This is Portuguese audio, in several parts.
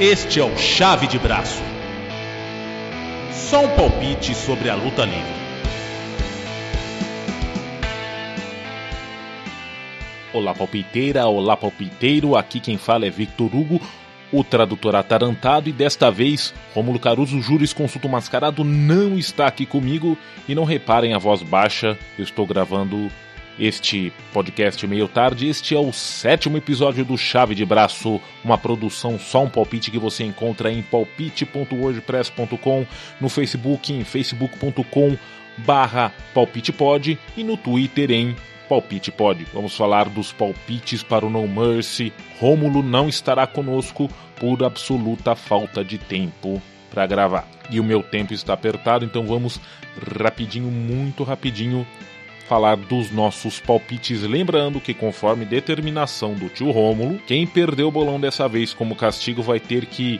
Este é o Chave de Braço. Só um palpite sobre a luta livre. Olá palpiteira, olá palpiteiro, aqui quem fala é Victor Hugo, o tradutor atarantado. E desta vez Rômulo Caruso, jurisconsulto mascarado, não está aqui comigo. E não reparem a voz baixa, eu estou gravando este podcast meio tarde. Este é o sétimo episódio do Chave de Braço, uma produção só um palpite que você encontra em palpite.wordpress.com, no Facebook em facebook.com barra palpitepod e no Twitter em Palpite Pod. Vamos falar dos palpites para o No Mercy. Rômulo não estará conosco por absoluta falta de tempo para gravar. E o meu tempo está apertado, então vamos rapidinho, muito rapidinho falar dos nossos palpites, lembrando que conforme determinação do tio Rômulo, quem perdeu o bolão dessa vez como castigo vai ter que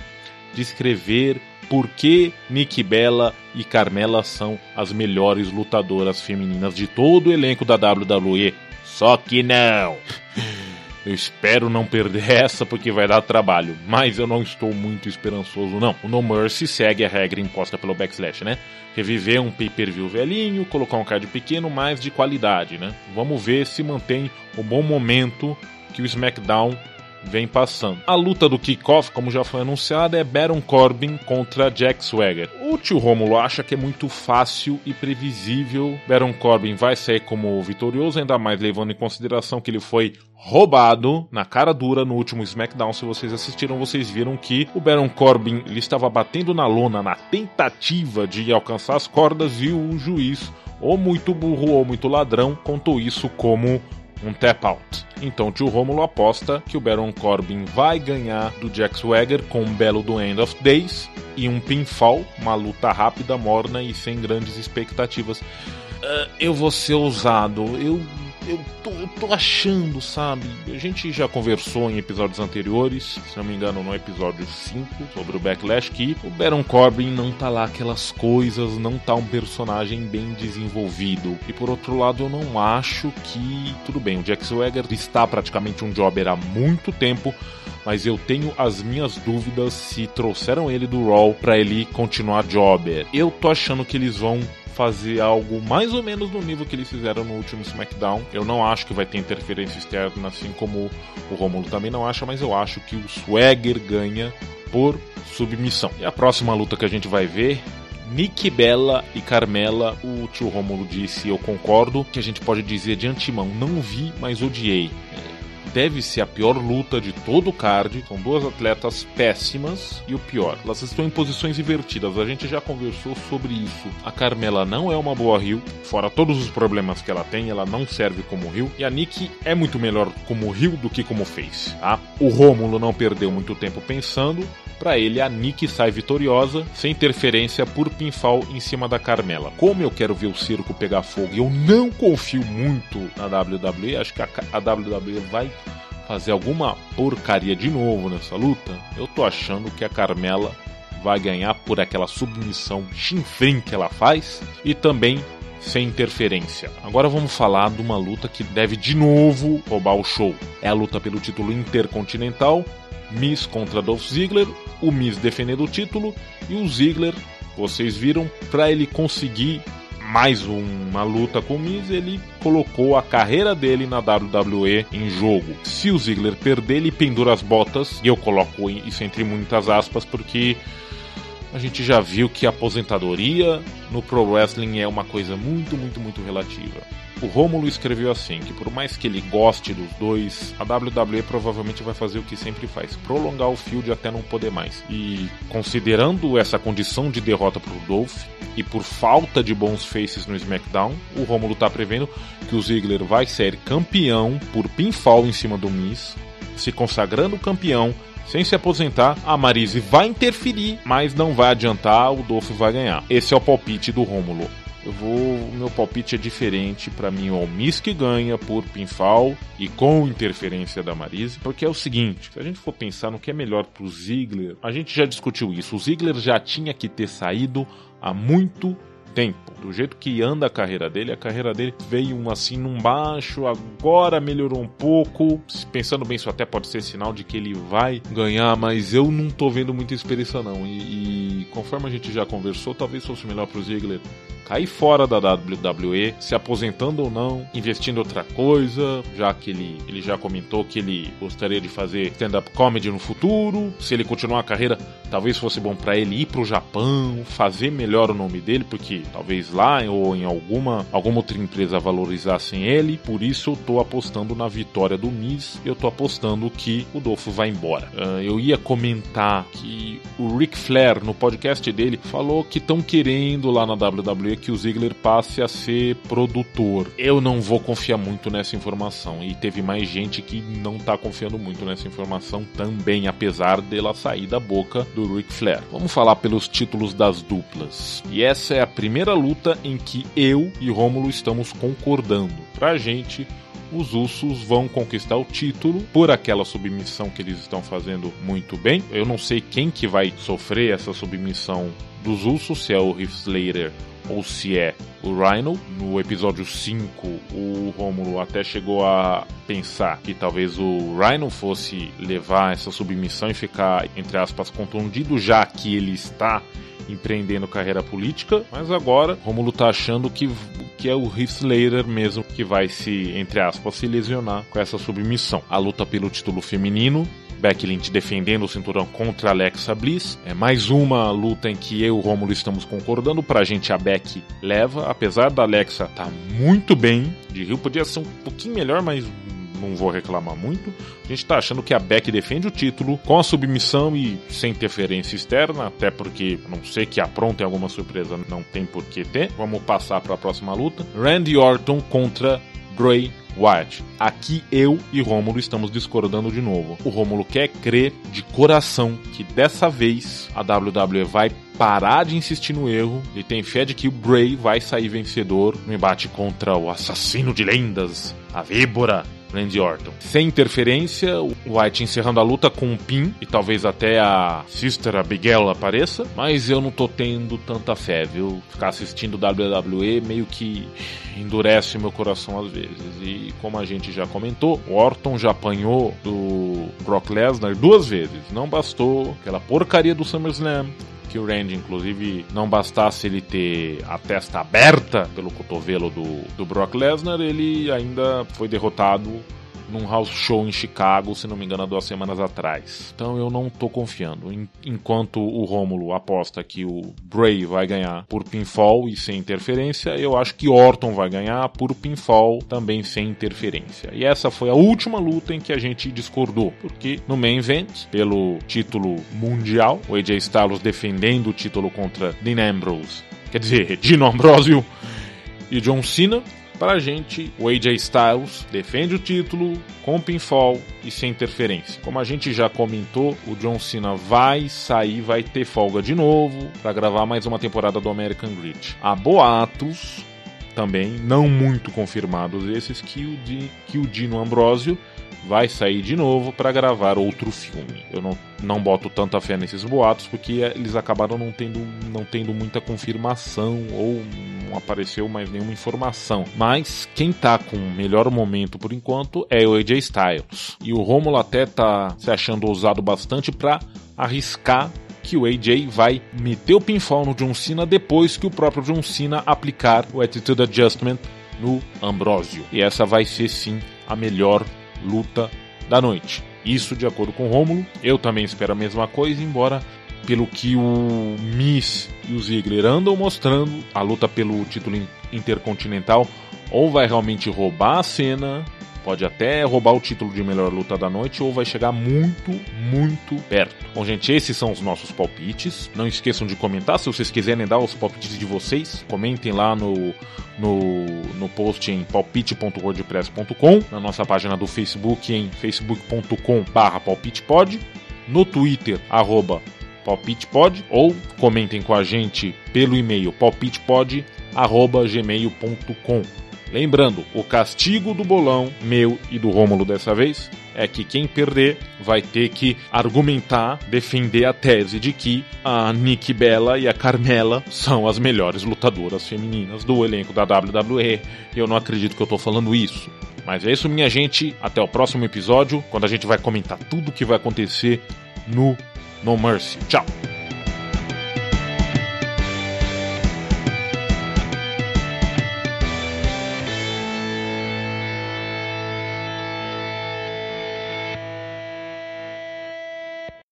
descrever por que Nick Bella e Carmela são as melhores lutadoras femininas de todo o elenco da WWE. Só que não. Eu espero não perder essa porque vai dar trabalho, mas eu não estou muito esperançoso não. O No Mercy segue a regra imposta pelo Backslash, né? Reviver um pay-per-view velhinho, colocar um card pequeno, mas de qualidade, né? Vamos ver se mantém o bom momento que o SmackDown vem passando. A luta do kickoff, como já foi anunciada, é Baron Corbin contra Jack Swagger. O tio Romulo acha que é muito fácil e previsível. Baron Corbin vai sair como vitorioso, ainda mais levando em consideração que ele foi roubado na cara dura no último SmackDown. Se vocês assistiram, vocês viram que o Baron Corbin ele estava batendo na lona na tentativa de alcançar as cordas e o juiz, ou muito burro ou muito ladrão, contou isso como um tap out. Então o tio Romulo aposta que o Baron Corbin vai ganhar do Jack Swagger com um belo do End of Days e um pinfall, uma luta rápida, morna e sem grandes expectativas. Uh, eu vou ser ousado, eu eu tô, eu tô achando, sabe? A gente já conversou em episódios anteriores, se não me engano, no episódio 5, sobre o Backlash, que o Baron Corbin não tá lá aquelas coisas, não tá um personagem bem desenvolvido. E por outro lado, eu não acho que. Tudo bem, o Jack Swagger está praticamente um jobber há muito tempo, mas eu tenho as minhas dúvidas se trouxeram ele do Raw para ele continuar jobber. Eu tô achando que eles vão fazer algo mais ou menos no nível que eles fizeram no último SmackDown. Eu não acho que vai ter interferência externa, assim como o Romulo também não acha, mas eu acho que o Swagger ganha por submissão. E a próxima luta que a gente vai ver Nick Bella e Carmela, o tio Romulo disse, eu concordo, que a gente pode dizer de antemão, não vi, mas odiei deve ser a pior luta de todo o card. São duas atletas péssimas e o pior, elas estão em posições invertidas. A gente já conversou sobre isso. A Carmela não é uma boa Rio, fora todos os problemas que ela tem, ela não serve como Rio. E a Nick é muito melhor como Rio do que como Face. Tá? O Rômulo não perdeu muito tempo pensando. Para ele, a Nick sai vitoriosa, sem interferência por pinfall em cima da Carmela. Como eu quero ver o circo pegar fogo e eu não confio muito na WWE, acho que a, a WWE vai fazer alguma porcaria de novo nessa luta, eu tô achando que a Carmela vai ganhar por aquela submissão chinfrim que ela faz e também sem interferência. Agora vamos falar de uma luta que deve de novo roubar o show. É a luta pelo título intercontinental, Miss contra Dolph Ziggler, o Miss defendendo o título e o Ziggler, vocês viram, para ele conseguir mais uma luta com o Miz, ele colocou a carreira dele na WWE em jogo. Se o Ziggler perder, ele pendura as botas, e eu coloco isso entre muitas aspas, porque a gente já viu que a aposentadoria no pro wrestling é uma coisa muito, muito, muito relativa. O Rômulo escreveu assim, que por mais que ele goste dos dois, a WWE provavelmente vai fazer o que sempre faz, prolongar o field até não poder mais. E considerando essa condição de derrota para o Dolph e por falta de bons faces no SmackDown, o Rômulo está prevendo que o Ziggler vai ser campeão por pinfall em cima do Miz, se consagrando campeão sem se aposentar, a Marise vai interferir, mas não vai adiantar, o Dolph vai ganhar. Esse é o palpite do Rômulo. Eu vou, meu palpite é diferente para mim, o que ganha por pinfall e com interferência da Marise, porque é o seguinte, se a gente for pensar no que é melhor pro Ziggler, a gente já discutiu isso. O Ziggler já tinha que ter saído há muito tempo. Do jeito que anda a carreira dele, a carreira dele veio um assim num baixo, agora melhorou um pouco. Pensando bem, isso até pode ser sinal de que ele vai ganhar, mas eu não tô vendo muita experiência não. E, e conforme a gente já conversou, talvez fosse melhor pro Ziggler cair fora da WWE, se aposentando ou não, investindo em outra coisa, já que ele, ele já comentou que ele gostaria de fazer stand-up comedy no futuro. Se ele continuar a carreira, talvez fosse bom para ele ir pro Japão, fazer melhor o nome dele, porque talvez lá ou em alguma, alguma outra empresa valorizassem ele. Por isso eu tô apostando na vitória do Miz. Eu tô apostando que o Dolfo vai embora. Uh, eu ia comentar que o Ric Flair, no podcast dele, falou que estão querendo lá na WWE que o Ziggler passe a ser produtor. Eu não vou confiar muito nessa informação. E teve mais gente que não tá confiando muito nessa informação também, apesar dela sair da boca do Ric Flair. Vamos falar pelos títulos das duplas. E essa é a primeira luta em que eu e Rômulo estamos concordando. Pra gente, os Usos vão conquistar o título por aquela submissão que eles estão fazendo muito bem. Eu não sei quem que vai sofrer essa submissão dos Usos, se é o Heath Slater ou se é o Rhino. No episódio 5, o Rômulo até chegou a pensar que talvez o Rhino fosse levar essa submissão e ficar, entre aspas, contundido, já que ele está empreendendo carreira política, mas agora Romulo tá achando que, que é o Heath Slater mesmo que vai se, entre aspas, se lesionar com essa submissão. A luta pelo título feminino Becky Lynch defendendo o cinturão contra Alexa Bliss. É mais uma luta em que eu e o Romulo estamos concordando. Pra gente a Becky leva, apesar da Alexa tá muito bem de Rio, podia ser um pouquinho melhor, mas não vou reclamar muito. A gente tá achando que a Beck defende o título com a submissão e sem interferência externa, até porque não sei que aprontem alguma surpresa, não tem por que ter. Vamos passar para a próxima luta. Randy Orton contra Bray Wyatt. Aqui eu e Rômulo estamos discordando de novo. O Rômulo quer crer de coração que dessa vez a WWE vai parar de insistir no erro e tem fé de que o Bray vai sair vencedor no embate contra o assassino de lendas, a víbora Randy Orton. Sem interferência, o White encerrando a luta com um pin e talvez até a Sister Abigail apareça, mas eu não tô tendo tanta fé, viu? Ficar assistindo WWE meio que endurece meu coração às vezes. E como a gente já comentou, o Orton já apanhou do Brock Lesnar duas vezes. Não bastou aquela porcaria do SummerSlam que o Randy, inclusive, não bastasse ele ter a testa aberta pelo cotovelo do, do Brock Lesnar, ele ainda foi derrotado num house show em Chicago, se não me engano, há duas semanas atrás. Então eu não tô confiando. Enquanto o Rômulo aposta que o Bray vai ganhar por pinfall e sem interferência, eu acho que Orton vai ganhar por pinfall também sem interferência. E essa foi a última luta em que a gente discordou, porque no main event, pelo título mundial, o AJ Styles defendendo o título contra Dean Ambrose, quer dizer, Dino Ambrosio e John Cena, Pra gente, o AJ Styles defende o título com pinfall e sem interferência. Como a gente já comentou, o John Cena vai sair, vai ter folga de novo para gravar mais uma temporada do American Grid. Há boatos também, não muito confirmados esses, que o, que o Dino Ambrosio vai sair de novo para gravar outro filme. Eu não, não boto tanta fé nesses boatos porque eles acabaram não tendo, não tendo muita confirmação ou não apareceu mais nenhuma informação. Mas quem tá com o melhor momento por enquanto é o AJ Styles. E o Romulo até tá se achando ousado bastante para arriscar que o AJ vai meter o pinfall no John Cena depois que o próprio John Cena aplicar o Attitude Adjustment no Ambrosio. E essa vai ser sim a melhor luta da noite. Isso de acordo com Rômulo. Eu também espero a mesma coisa, embora pelo que o Miss e o Ziggler andam mostrando, a luta pelo título intercontinental ou vai realmente roubar a cena Pode até roubar o título de melhor luta da noite ou vai chegar muito, muito perto. Bom, gente, esses são os nossos palpites. Não esqueçam de comentar se vocês quiserem dar os palpites de vocês. Comentem lá no, no, no post em palpite.wordpress.com, na nossa página do Facebook em facebook.com/palpitepod, no Twitter arroba palpitepod ou comentem com a gente pelo e-mail palpitepod@gmail.com. Lembrando, o castigo do bolão, meu e do Rômulo dessa vez, é que quem perder vai ter que argumentar, defender a tese de que a Nick Bella e a Carmela são as melhores lutadoras femininas do elenco da WWE. Eu não acredito que eu tô falando isso. Mas é isso, minha gente. Até o próximo episódio, quando a gente vai comentar tudo o que vai acontecer no No Mercy. Tchau!